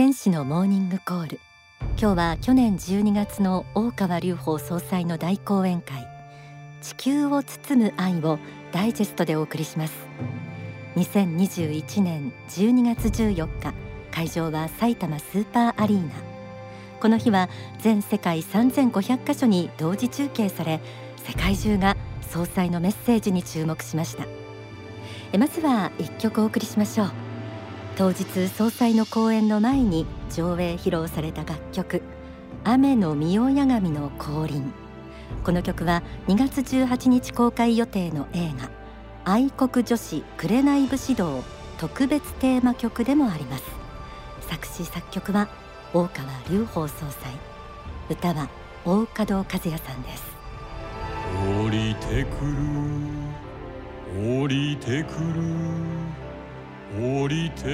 天使のモーニングコール。今日は去年12月の大川隆法総裁の大講演会。地球を包む愛をダイジェストでお送りします。2021年12月14日会場は埼玉スーパーアリーナ。この日は全世界3500カ所に同時中継され世界中が総裁のメッセージに注目しました。まずは一曲お送りしましょう。当日総裁の講演の前に上映披露された楽曲雨の御代八神の降臨。この曲は2月18日公開予定の映画愛国女子紅武士道特別テーマ曲でもあります。作詞作曲は大川隆法総裁。歌は大門和也さんです。降りてくる降りてくる。降りてく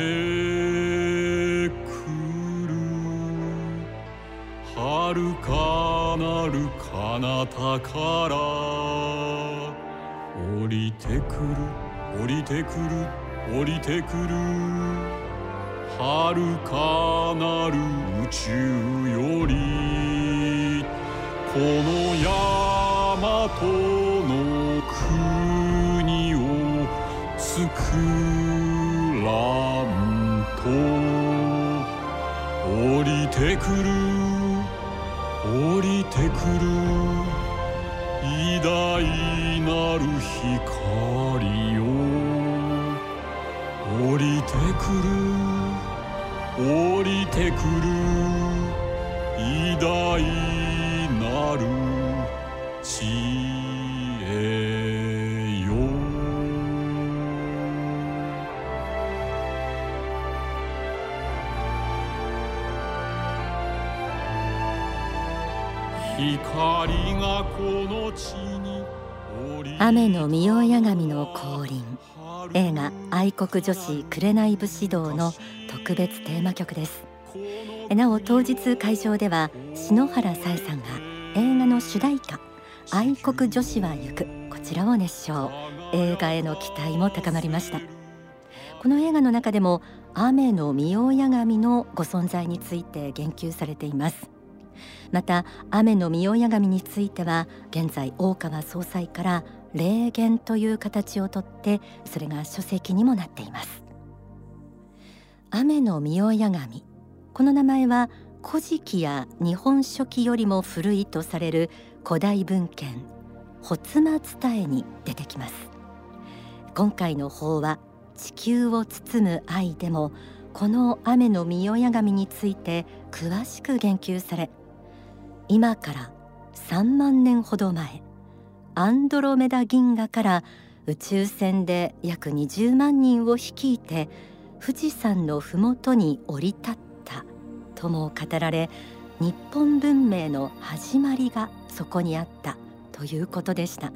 る。遥かなる彼方から。降りてくる。降りてくる。降りてくる。遥かなる宇宙より。この山との国を作らんと降りてくる。降りてくる。偉大なる光よ降りてくる。降りてくる。偉大なる知雨の御代八神の降臨。映画愛国女子紅武士道の特別テーマ曲です。なお当日会場では篠原さえさんが映画の主題歌愛国女子は行くこちらを熱唱。映画への期待も高まりました。この映画の中でも雨の御代八神のご存在について言及されています。また雨の御代八神については現在大川総裁から霊言という形をとってそれが書籍にもなっています。雨の御代八神この名前は古事記や日本書紀よりも古いとされる古代文献発摩伝えに出てきます。今回の法は地球を包む愛でもこの雨の御代八神について詳しく言及され今から3万年ほど前アンドロメダ銀河から宇宙船で約20万人を率いて富士山のふもとに降り立ったとも語られ日本文明の始まりがそこにあったということでした。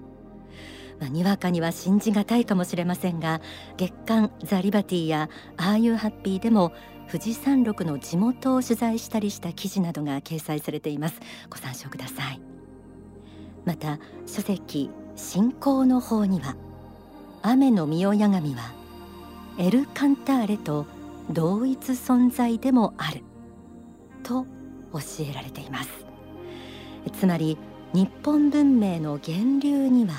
まあ、にわかには信じがたいかもしれませんが月刊ザ・リバティやああいうハッピーでも富士山麓の地元を取材したりした記事などが掲載されています。ご参照ください。また書籍信仰の方には雨の御代八神はエル・カンターレと同一存在でもあると教えられています。つまり日本文明の源流には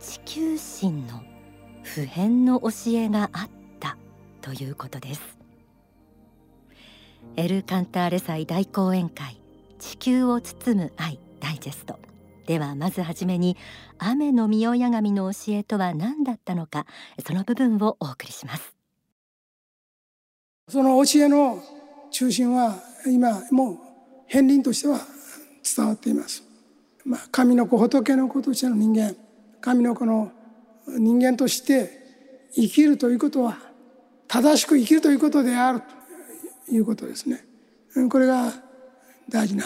地球神の普遍の教えがあったということです。エル・カンターレ祭大講演会地球を包む愛ダイジェスト。ではまずはじめに雨の御代八神の教えとは何だったのかその部分をお送りします。その教えの中心は今もう片鱗としては伝わっています、まあ、神の子仏の子としての人間神の子の人間として生きるということは正しく生きるということであると。いうことですね。これが大事な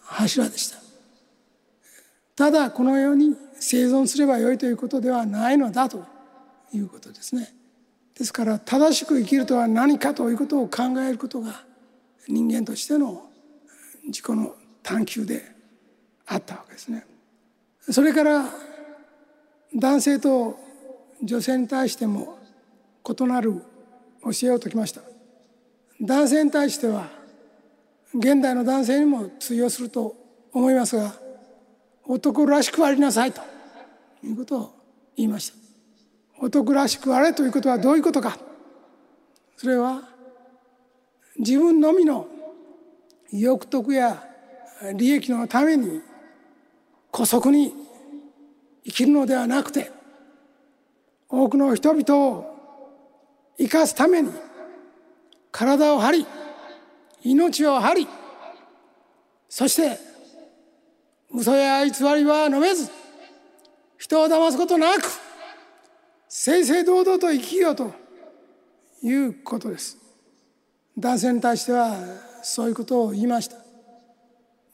柱でした。ただこのように生存すればよいということではないのだということですね。ですから正しく生きるとは何かということを考えることが人間としての自己の探求であったわけですね。それから男性と女性に対しても異なる教えを説きました。男性に対しては現代の男性にも通用すると思いますが男らしくありなさいということを言いました。男らしくあれということはどういうことか。それは自分のみの欲得や利益のために姑息に生きるのではなくて多くの人々を生かすために体を張り命を張りそして嘘や偽りは飲めず人を騙すことなく正々堂々と生きようということです。男性に対してはそういうことを言いました。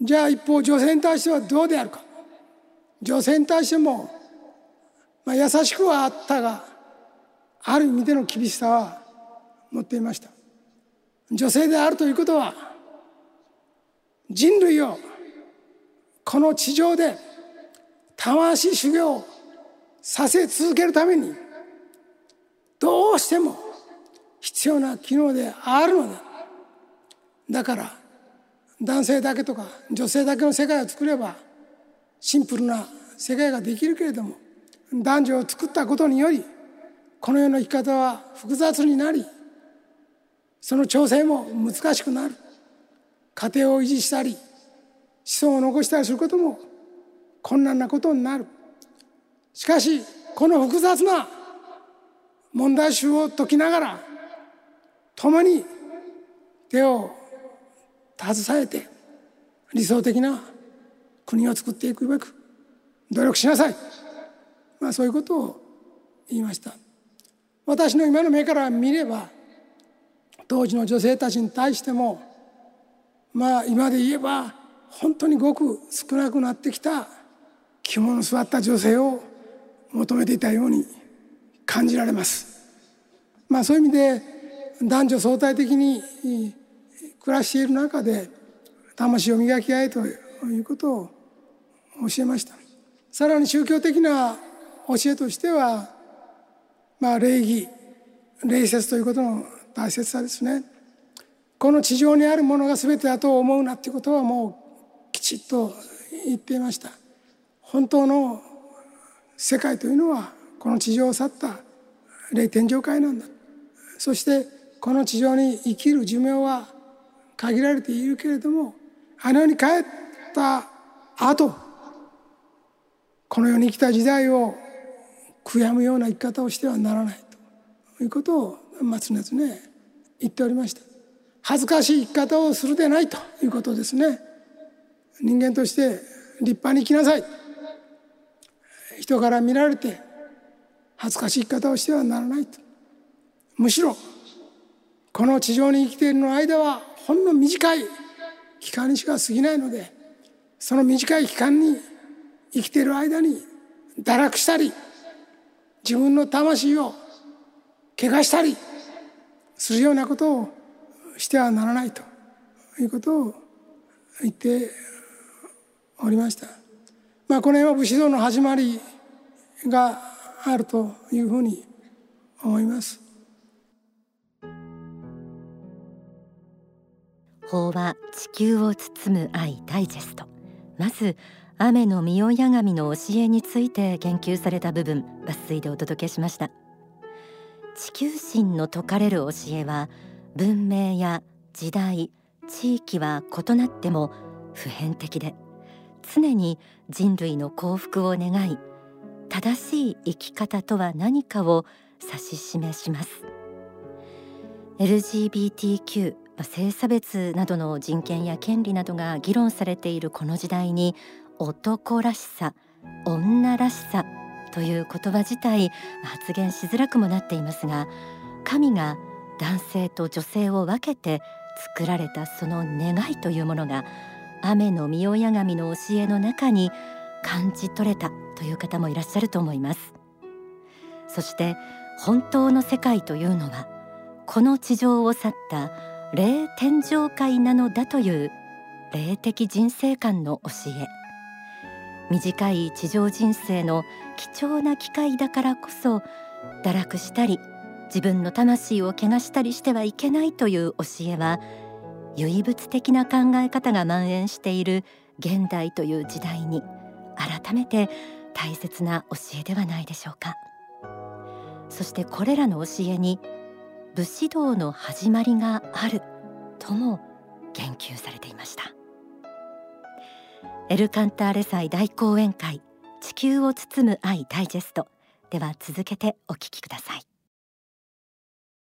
じゃあ一方女性に対してはどうであるか。女性に対しても、まあ、優しくはあったがある意味での厳しさは持っていました。女性であるということは人類をこの地上で魂修行させ続けるためにどうしても必要な機能であるのだ。だから男性だけとか女性だけの世界を作ればシンプルな世界ができるけれども男女を作ったことによりこの世の生き方は複雑になりその調整も難しくなる。家庭を維持したり子孫を残したりすることも困難なことになる。しかしこの複雑な問題集を解きながら共に手を携えて理想的な国を作っていくべく努力しなさい、まあ、そういうことを言いました。私の今の目から見れば当時の女性たちに対してもまあ今で言えば本当にごく少なくなってきた着物座った女性を求めていたように感じられます。まあそういう意味で男女相対的に暮らしている中で魂を磨き合えということを教えました。さらに宗教的な教えとしては、まあ、礼儀礼節ということの大切さですね。この地上にあるものが全てだと思うなっていうことはもうきちっと言っていました。本当の世界というのはこの地上を去った霊天上界なんだ。そしてこの地上に生きる寿命は限られているけれどもあの世に帰った後この世に生きた時代を悔やむような生き方をしてはならないということをまあ常々言っておりました。恥ずかしい生き方をするでないということですね。人間として立派に生きなさい。人から見られて恥ずかしい生き方をしてはならないと。むしろこの地上に生きているの間はほんの短い期間にしか過ぎないのでその短い期間に生きている間に堕落したり自分の魂を怪我したりするようなことをしてはならないということを言っておりました。まあ、この辺は武士道の始まりがあるというふうに思います。法は地球を包む愛ダイジェストまず雨の御代八神の教えについて言及された部分抜粋でお届けしました地球神の説かれる教えは文明や時代地域は異なっても普遍的で常に人類の幸福を願い正しい生き方とは何かを指し示します。LGBTQ 性差別などの人権や権利などが議論されているこの時代に男らしさ女らしさという言葉自体発言しづらくもなっていますが神が男性と女性を分けて作られたその願いというものが雨の御親神の教えの中に感じ取れたという方もいらっしゃると思います。そして本当の世界というのはこの地上を去った霊天上界なのだという霊的人生観の教え。短い地上人生の貴重な機会だからこそ堕落したり自分の魂を汚したりしてはいけないという教えは唯物的な考え方が蔓延している現代という時代に改めて大切な教えではないでしょうか。そしてこれらの教えに武士道の始まりがあるとも言及されていました。エルカンターレ祭大講演会。地球を包む愛ダイジェストでは続けてお聞きください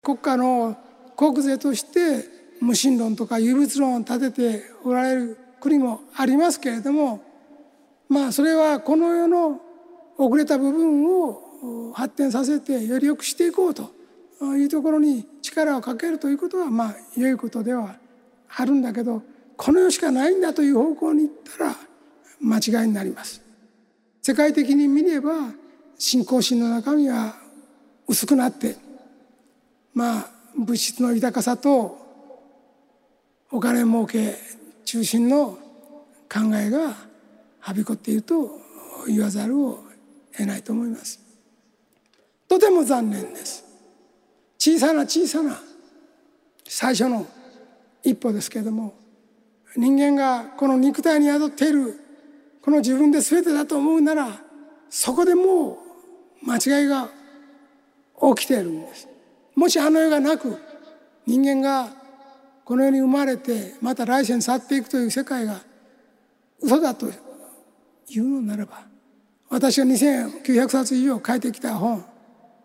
国家の国税として無神論とか唯物論を立てておられる国もありますけれどもまあそれはこの世の遅れた部分を発展させてより良くしていこうというところに力をかけるということはまあ良いことではあるんだけどこの世しかないんだという方向に行ったら間違いになります。世界的に見れば信仰心の中身は薄くなってまあ物質の豊かさとお金儲け中心の考えがはびこっていると言わざるを得ないと思います。とても残念です。小さな小さな最初の一歩ですけれども人間がこの肉体に宿っているこの自分で全てだと思うならそこでもう間違いが起きているんです。もしあの世がなく人間がこの世に生まれてまた来世に去っていくという世界が嘘だというのならば私が2900冊以上書いてきた本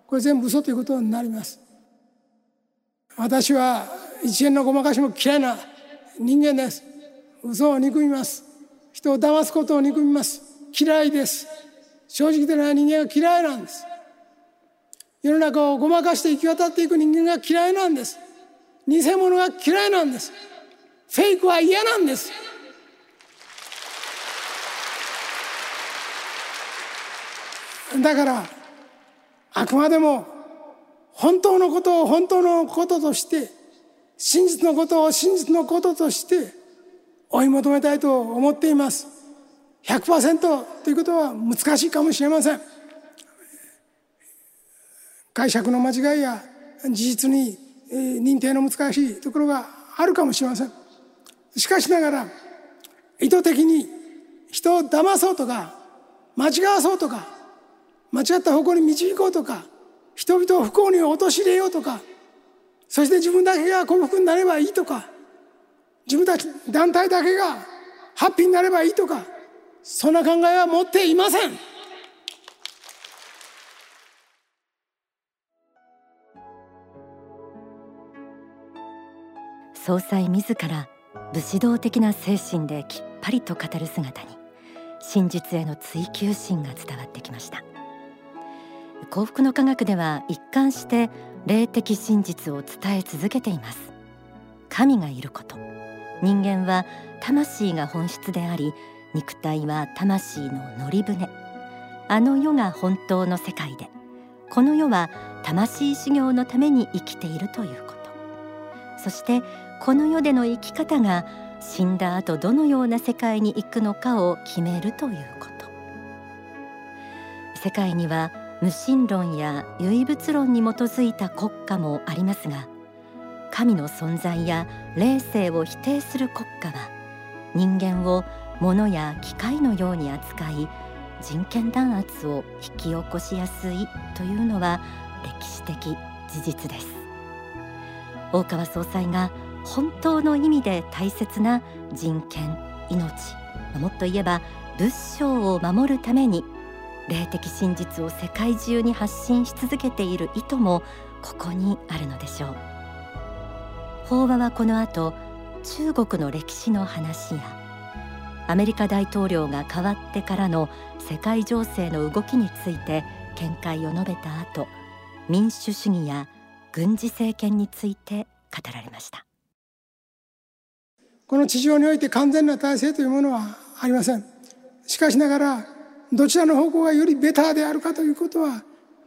これ全部嘘ということになります。私は一円のごまかしも嫌いな人間です嘘を憎みます人を騙すことを憎みます。嫌いです。正直でない人間が嫌いなんです。世の中をごまかして行き渡っていく人間が嫌いなんです。偽物が嫌いなんです。フェイクは嫌なんです。だからあくまでも本当のことを本当のこととして真実のことを真実のこととして追い求めたいと思っています。100%ということは難しいかもしれません。解釈の間違いや事実に認定の難しいところがあるかもしれません。しかしながら意図的に人を騙そうとか間違わそうとか間違った方向に導こうとか人々を不幸に陥れようとかそして自分だけが幸福になればいいとか自分たち団体だけがハッピーになればいいとかそんな考えは持っていません。総裁自ら武士道的な精神できっぱりと語る姿に真実への追求心が伝わってきました。幸福の科学では一貫して霊的真実を伝え続けています。神がいること。人間は魂が本質であり肉体は魂の乗り船。あの世が本当の世界でこの世は魂修行のために生きているということ。そしてこの世での生き方が死んだ後どのような世界に行くのかを決めるということ。世界には無神論や唯物論に基づいた国家もありますが神の存在や霊性を否定する国家は人間を物や機械のように扱い人権弾圧を引き起こしやすいというのは歴史的事実です。大川総裁が本当の意味で大切な人権命もっと言えば仏性を守るために霊的真実を世界中に発信し続けている意図もここにあるのでしょう。法話はこの後中国の歴史の話やアメリカ大統領が変わってからの世界情勢の動きについて見解を述べた後民主主義や軍事政権について語られました。この地上において完全な体制というものはありません。しかしながらどちらの方向がよりベターであるかということは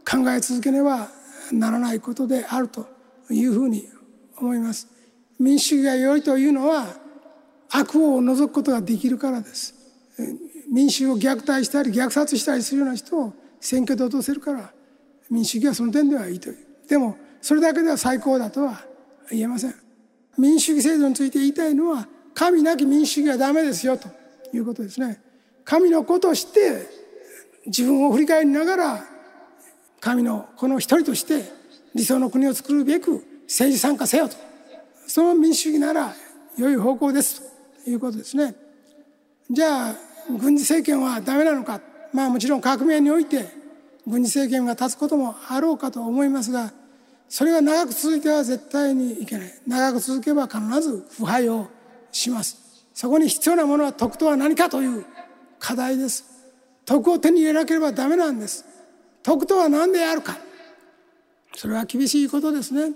考え続けねばならないことであるというふうに思います。民主主義が良いというのは悪を除くことができるからです。民衆を虐待したり虐殺したりするような人を選挙で落とせるから民主主義はその点ではいいという。でもそれだけでは最高だとは言えません民主主義制度について言いたいのは神なき民主主義はダメですよということですね神の子として自分を振り返りながら神のこの一人として理想の国を作るべく政治参加せよと。その民主主義なら良い方向ですと。いうことですね。じゃあ軍事政権はダメなのか。まあもちろん革命において軍事政権が立つこともあろうかと思いますがそれが長く続いては絶対にいけない。長く続けば必ず腐敗をします。そこに必要なものは徳とは何かという課題です。徳を手に入れなければダメなんです。徳とは何であるか。それは厳しいことですね。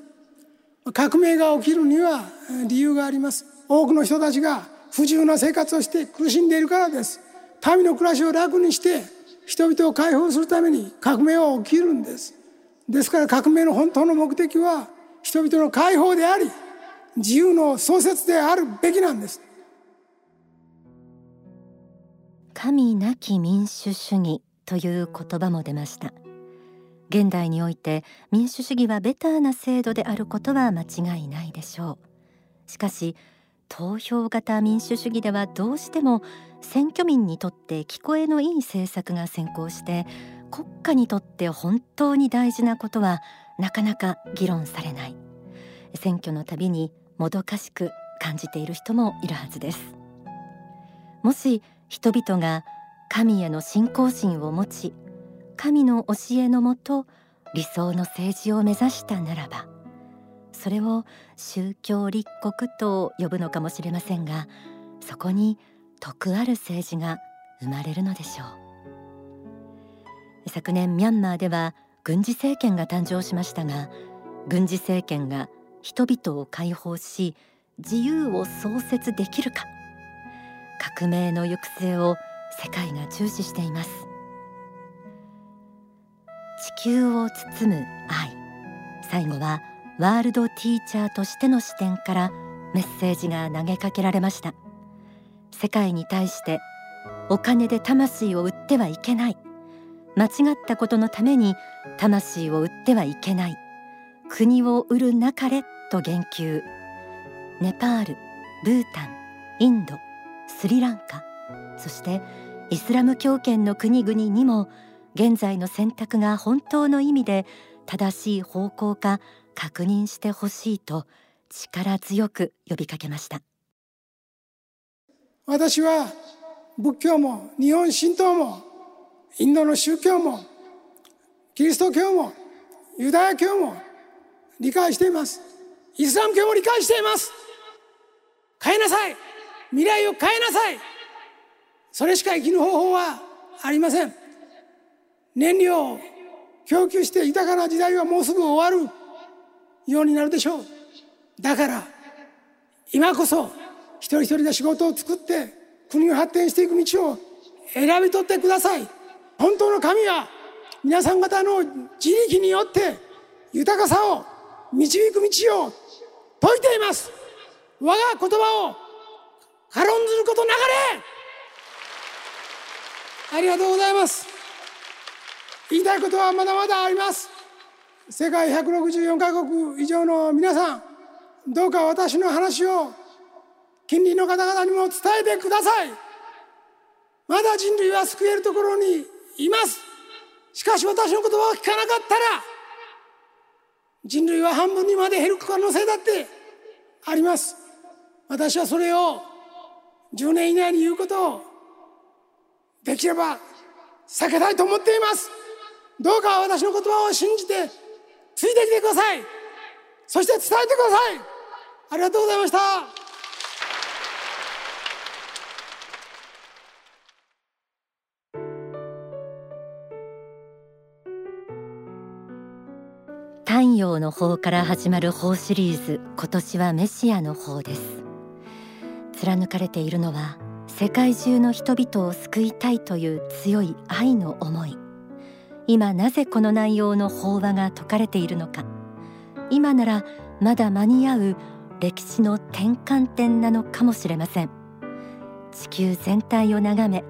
革命が起きるには理由があります。多くの人たちが不自由な生活をして苦しんでいるからです。民の暮らしを楽にして人々を解放するために革命は起きるんです。ですから革命の本当の目的は人々の解放であり自由の創設であるべきなんです。神なき民主主義という言葉も出ました。現代において民主主義はベターな制度であることは間違いないでしょう。しかし投票型民主主義ではどうしても選挙民にとって聞こえのいい政策が先行して国家にとって本当に大事なことはなかなか議論されない。選挙のたびにもどかしく感じている人もいるはずです。もし人々が神への信仰心を持ち神の教えのもと理想の政治を目指したならばそれを宗教立国と呼ぶのかもしれませんがそこに徳ある政治が生まれるのでしょう。昨年ミャンマーでは軍事政権が誕生しましたが軍事政権が人々を解放し自由を創設できるか革命の行く末を世界が注視しています。地球を包む愛。最後はワールドティーチャーとしての視点からメッセージが投げかけられました。世界に対してお金で魂を売ってはいけない。間違ったことのために魂を売ってはいけない。国を売るなかれと言及。ネパールブータンインドスリランカそしてイスラム教圏の国々にも現在の選択が本当の意味で正しい方向か確認してほしいと力強く呼びかけました。私は仏教も日本神道もインドの宗教もキリスト教もユダヤ教も理解しています。イスラム教も理解しています。変えなさい。未来を変えなさい。それしか生きる方法はありません。燃料を供給して豊かな時代はもうすぐ終わるようになるでしょう。だから今こそ一人一人で仕事を作って国を発展していく道を選び取ってください。本当の神は皆さん方の自力によって豊かさを導く道を説いています。我が言葉を軽んずることなかれ。ありがとうございます。言いたいことはまだまだあります。世界164カ国以上の皆さんどうか私の話を近隣の方々にも伝えてください。まだ人類は救えるところにいます。しかし私の言葉を聞かなかったら人類は半分にまで減る可能性だってあります。私はそれを10年以内に言うことをできれば避けたいと思っています。どうか私の言葉を信じてついてきてください。そして伝えてください。ありがとうございました。太陽の方から始まる法シリーズ今年はメシアの方です。貫かれているのは世界中の人々を救いたいという強い愛の思い。今なぜこの内容の法話が説かれているのか。今ならまだ間に合う歴史の転換点なのかもしれません。地球全体を眺め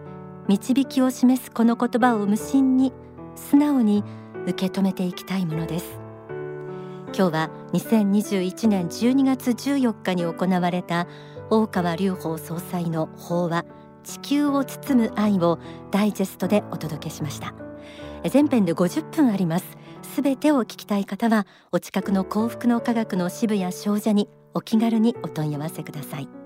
導きを示すこの言葉を無心に素直に受け止めていきたいものです。今日は2021年12月14日に行われた大川隆法総裁の法話地球を包む愛をダイジェストでお届けしました。全編で50分あります。すべてを聞きたい方はお近くの幸福の科学の支部や商社にお気軽にお問い合わせください。